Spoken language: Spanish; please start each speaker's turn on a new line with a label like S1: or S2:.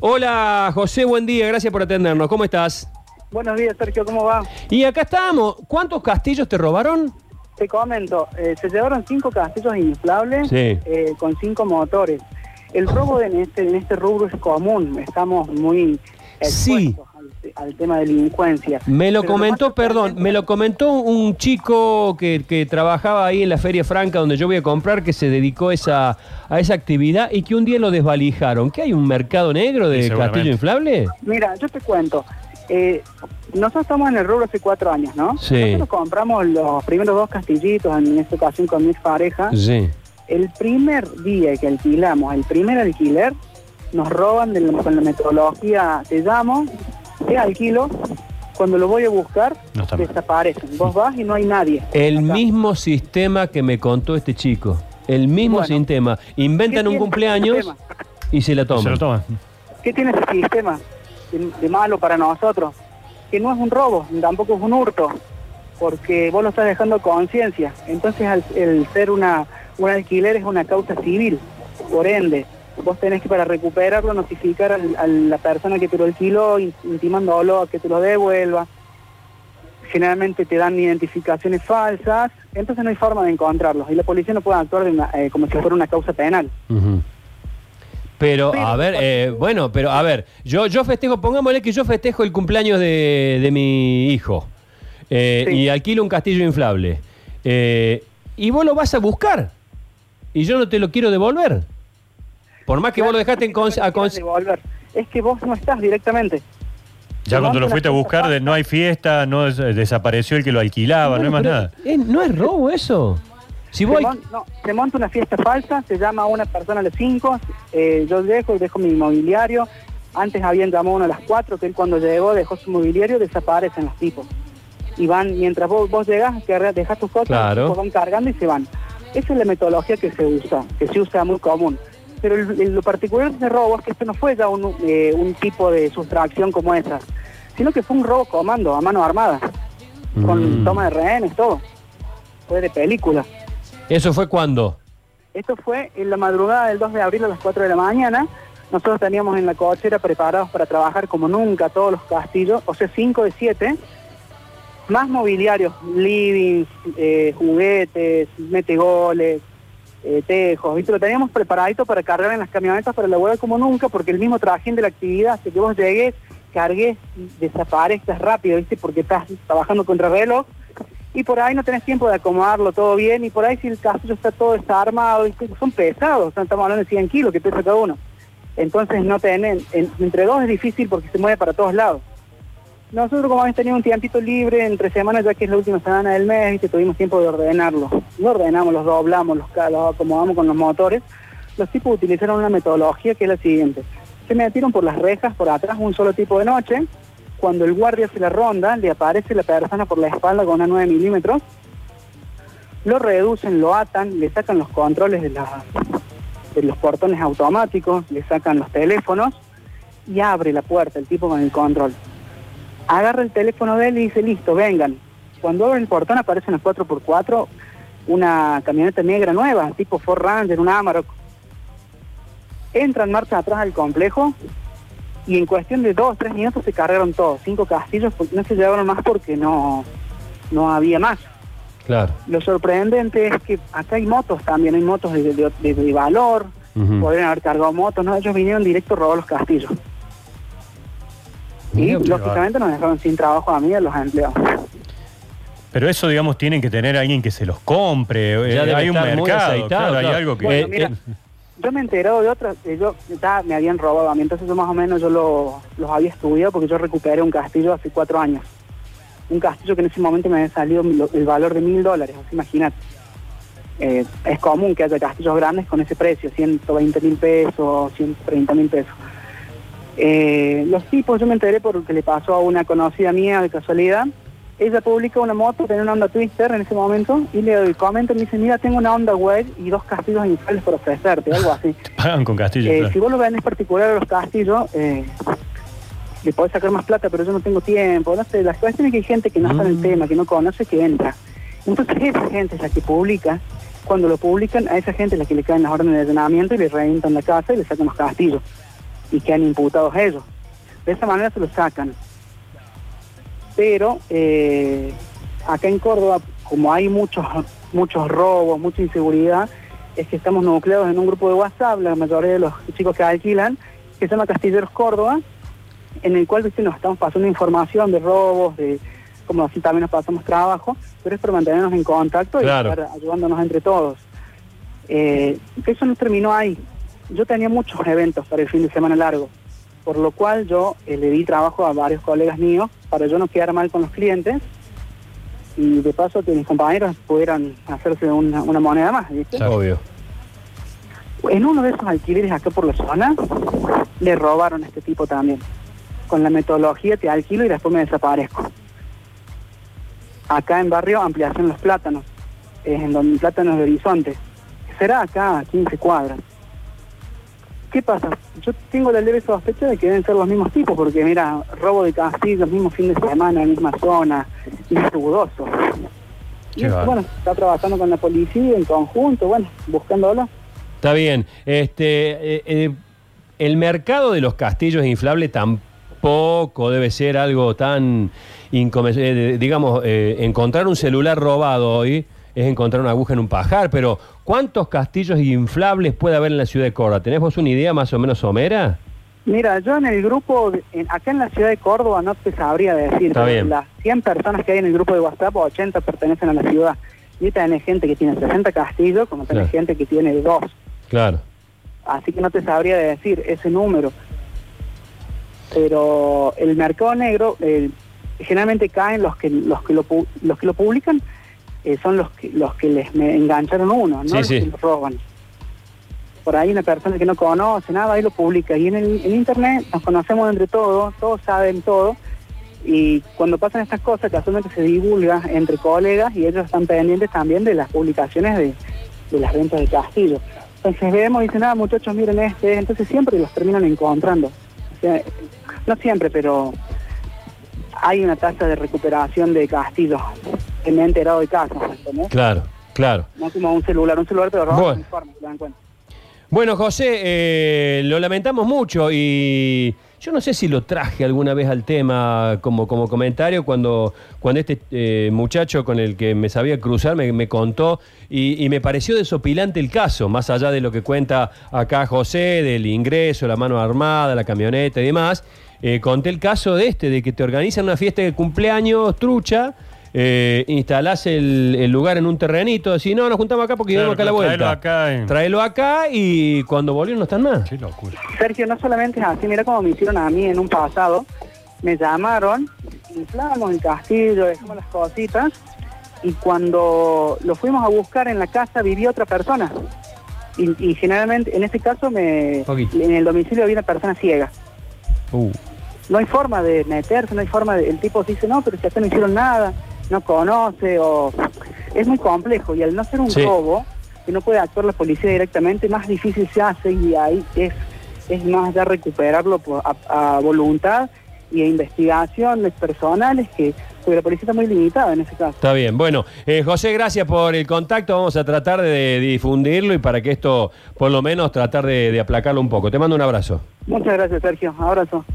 S1: Hola José, buen día, gracias por atendernos. ¿Cómo estás?
S2: Buenos días, Sergio, ¿cómo va?
S1: Y acá estamos. ¿Cuántos castillos te robaron?
S2: Te comento, eh, se llevaron cinco castillos inflables
S1: Sí.
S2: eh, con cinco motores. El robo en este, en este rubro es común, estamos muy
S1: Sí.
S2: expuestos al tema de delincuencia.
S1: Me lo
S2: Pero
S1: comentó, perdón, me lo comentó un chico que, que trabajaba ahí en la Feria Franca donde yo voy a comprar, que se dedicó esa, a esa actividad y que un día lo desvalijaron. ¿Qué hay un mercado negro de
S3: Sí,
S1: castillo inflable?
S2: Mira, yo te cuento. eh, nosotros estamos en el rubro hace cuatro años, ¿no?
S1: Sí.
S2: Nosotros compramos los primeros dos castillitos, en esta ocasión con mi pareja.
S1: Sí.
S2: El primer día que alquilamos, el primer alquiler, nos roban de la- con la metodología, te llamo, te alquilo, cuando lo voy a buscar,
S3: No
S2: desaparecen. Vos vas y no hay nadie.
S1: El
S2: Acá.
S1: mismo sistema que me contó este chico. El mismo
S2: Bueno.
S1: sistema. Inventan
S2: ¿Qué
S1: un cumpleaños y se la
S3: Se
S1: toman.
S3: lo toman.
S2: ¿Qué tiene ese sistema de, de malo para nosotros? Que no es un robo, tampoco es un hurto, porque vos lo estás dejando conciencia. Entonces, al- el ser una, un alquiler es una causa civil. Por ende, vos tenés que para recuperarlo notificar al- a la persona que te lo alquiló, in- intimándolo a que te lo devuelva. Generalmente te dan identificaciones falsas, entonces no hay forma de encontrarlos. Y la policía no puede actuar de una- eh, como si fuera una causa penal.
S1: Pero,
S2: Pero-
S1: a ver, eh, bueno, pero a ver, yo, yo festejo, pongámosle que yo festejo el cumpleaños de, de mi hijo eh,
S2: Sí.
S1: y alquilo un castillo inflable. Eh, y vos lo vas a buscar y yo no te lo quiero devolver. Por más que vos lo dejaste en cons- a cons-
S2: devolver. Es que vos no estás directamente.
S3: Ya cuando lo fuiste a buscar, no hay fiesta, no es- eh, desapareció el que lo alquilaba, no hay más nada.
S1: eh, no es robo eso. Si
S2: Se, no, se monta una fiesta falsa, se llama a una persona a las 5, yo dejo y dejo mi mobiliario. Antes habían llamado a uno a las 4, que él cuando llegó dejó su mobiliario, desaparecen los tipos. Y van, mientras vos, vos llegas, que dejas tus cosas,
S1: Claro.
S2: van cargando y se van. Esa es la metodología que se usa, que se usa muy común. Pero el- el- lo particular de ese robo es que esto no fue ya un, eh, un tipo de sustracción como esa, sino que fue un robo comando, a mano armada, con
S1: Mm.
S2: toma de rehenes, todo. Fue de película.
S1: ¿Eso fue cuando?
S2: Esto fue en la madrugada del 2 de abril a las 4 de la mañana. Nosotros teníamos en la cochera preparados para trabajar como nunca todos los castillos, o sea, 5 de 7, más mobiliarios, livings, eh, juguetes, metegoles, eh, tejos, ¿viste? Lo teníamos preparadito para cargar en las camionetas para la web como nunca, porque el mismo trajín de la actividad hace que vos llegues, cargues, desaparezcas rápido, ¿viste? Porque estás trabajando contra reloj y por ahí no tenés tiempo de acomodarlo todo bien y por ahí si el castillo está todo desarmado, ¿viste? son pesados, estamos hablando de 100 kilos que pesa cada uno. Entonces no tienen, en- entre dos es difícil porque se mueve para todos lados. Nosotros como habíamos tenido un tiempito libre entre semanas, ya que es la última semana del mes, ¿viste? tuvimos tiempo de ordenarlo. Lo ordenamos, los doblamos, los, los acomodamos con los motores. Los tipos utilizaron una metodología que es la siguiente. Se metieron por las rejas, por atrás, un solo tipo de noche. Cuando el guardia hace la ronda, le aparece la persona por la espalda con una 9 milímetros. Lo reducen, lo atan, le sacan los controles de los portones automáticos, le sacan los teléfonos y abre la puerta el tipo con el control. Agarra el teléfono de él y dice, listo, vengan. Cuando abre el portón aparece una 4x4, una camioneta negra nueva, tipo Ford Ranger, un Amarok. Entran marcha atrás al complejo y en cuestión de dos, tres minutos se cargaron todos, cinco castillos, porque no se llevaron más porque no, no había más.
S1: Claro.
S2: Lo sorprendente es que acá hay motos también, hay motos de, de- de- de valor,
S1: Ujú.
S2: podrían haber cargado motos, no, ellos vinieron directo a robar los castillos. Y lógicamente nos dejaron sin trabajo a mí y a los empleados.
S3: Pero eso, digamos, tienen que tener alguien que se los compre. eh,
S1: Ya
S3: hay un mercado,
S1: aceitado,
S3: claro, hay algo que...
S2: Bueno,
S1: Eh,
S2: mira,
S1: eh.
S2: yo me he enterado de otras, que yo ya me habían robado a mí, entonces yo más o menos yo lo- los había estudiado porque yo recuperé un castillo hace cuatro años. Un castillo que en ese momento me había salido el valor de mil dólares, así imagínate. Eh, es común que haya castillos grandes con ese precio, 120 mil pesos, 130 mil pesos. Eh, los tipos, yo me enteré por lo que le pasó a una conocida mía de casualidad. Ella publica una moto, tenía una Honda Twister en ese momento, y le comento, me dice, mira, tengo una Honda Wave y dos castillos inflables por ofrecerte, algo así.
S3: Pagan con castillo,
S2: Eh,
S3: claro.
S2: Si vos lo vendes particular a los castillos, eh, le podés sacar más plata, pero yo no tengo tiempo. No sé, las cuestiones que hay gente que no está en el
S1: Mm.
S2: tema, que no conoce, que entra. Entonces esa gente es la que publica. Cuando lo publican, a esa gente es la que le caen las órdenes de allanamiento y le revientan la casa y le sacan los castillos. Y que han imputados ellos. De esa manera se lo sacan. Pero eh, acá en Córdoba, como hay muchos, muchos robos, mucha inseguridad, es que estamos nucleados en un grupo de WhatsApp, la mayoría de los chicos que alquilan, que se llama Castilleros Córdoba, en el cual nos estamos pasando información de robos, de como así también nos pasamos trabajo, pero es para mantenernos en contacto
S1: Claro.
S2: y estar ayudándonos entre todos. Eh, eso no terminó ahí. Yo tenía muchos eventos para el fin de semana largo, por lo cual yo eh, le di trabajo a varios colegas míos para yo no quedar mal con los clientes y de paso que mis compañeros pudieran hacerse una, una moneda más. ¿viste?
S1: Obvio.
S2: En uno de esos alquileres acá por la zona, le robaron a este tipo también. Con la metodología te alquilo y después me desaparezco. Acá en barrio Ampliación Los Plátanos, es en donde Plátanos de Horizonte. Será acá a 15 cuadras. ¿Qué pasa? Yo tengo la leve sospecha de que deben ser los mismos tipos, porque mira, robo de castillo, mismo fin de semana, misma zona, dudoso. Y eso, bueno, está trabajando con la policía en conjunto, bueno, buscándolo.
S1: Está bien. Este, eh, eh, el mercado de los castillos inflables tampoco debe ser algo tan eh, digamos, eh, encontrar un celular robado hoy es encontrar una aguja en un pajar, pero ¿cuántos castillos inflables puede haber en la ciudad de Córdoba? ¿Tenés vos una idea más o menos somera?
S2: Mira, yo en el grupo, en- acá en la ciudad de Córdoba no te sabría decir, las 100 personas que hay en el grupo de WhatsApp, 80 pertenecen a la ciudad. Y tenés gente que tiene 60 castillos, como tenés
S1: Claro.
S2: gente que tiene dos.
S1: Claro.
S2: Así que no te sabría decir ese número. Pero el mercado negro, eh, generalmente caen los que los que lo, los que lo publican, eh, son los que los que les me engancharon uno, no
S1: Sí,
S2: los
S1: sí.
S2: que roban. Por ahí una persona que no conoce nada, ahí lo publica. Y en, el, en internet nos conocemos entre todos, todos saben todo. Y cuando pasan estas cosas, casualmente se divulga entre colegas y ellos están pendientes también de las publicaciones de, de las ventas de castillo. Entonces vemos y dicen, ah, muchachos, miren este. Entonces siempre los terminan encontrando. O sea, no siempre, pero hay una tasa de recuperación de castillos que me he enterado de casos, ¿entendés?
S1: Claro, claro.
S2: No como un celular, un celular te lo roban
S1: Bueno.
S2: de forma, te dan cuenta.
S1: Bueno, José, eh, lo lamentamos mucho y yo no sé si lo traje alguna vez al tema como, como comentario cuando, cuando este eh, muchacho con el que me sabía cruzar me, me contó y, y me pareció desopilante el caso, más allá de lo que cuenta acá José, del ingreso, la mano armada, la camioneta y demás. Eh, conté el caso de este, de que te organizan una fiesta de cumpleaños trucha. Eh, instalás el, el lugar en un terrenito, decís, no, nos juntamos acá porque
S3: Claro,
S1: vivimos acá a la vuelta.
S3: tráelo acá
S1: Tráelo acá y cuando volvieron no están más.
S3: Qué locura.
S2: Sergio, no solamente es así, mira cómo me hicieron a mí en un pasado. Me llamaron, inflamos el castillo, dejamos las cositas, y cuando lo fuimos a buscar en la casa vivía otra persona. Y, y generalmente, en este caso, me, en el domicilio había una persona ciega.
S1: Uh,
S2: No hay forma de meterse, no hay forma de... El tipo dice, no, pero si acá no hicieron nada, no conoce, o... Es muy complejo, y al no ser un
S1: Sí.
S2: robo, que no puede actuar la policía directamente, más difícil se hace, y ahí es, es más ya recuperarlo por- a, a voluntad y a investigaciones personales, que porque la policía está muy limitada en ese caso.
S1: está bien. Bueno, eh, José, gracias por el contacto. Vamos a tratar de, difundirlo y para que esto, por lo menos, tratar de, de aplacarlo un poco. Te mando un abrazo.
S2: Muchas gracias, Sergio. Abrazo.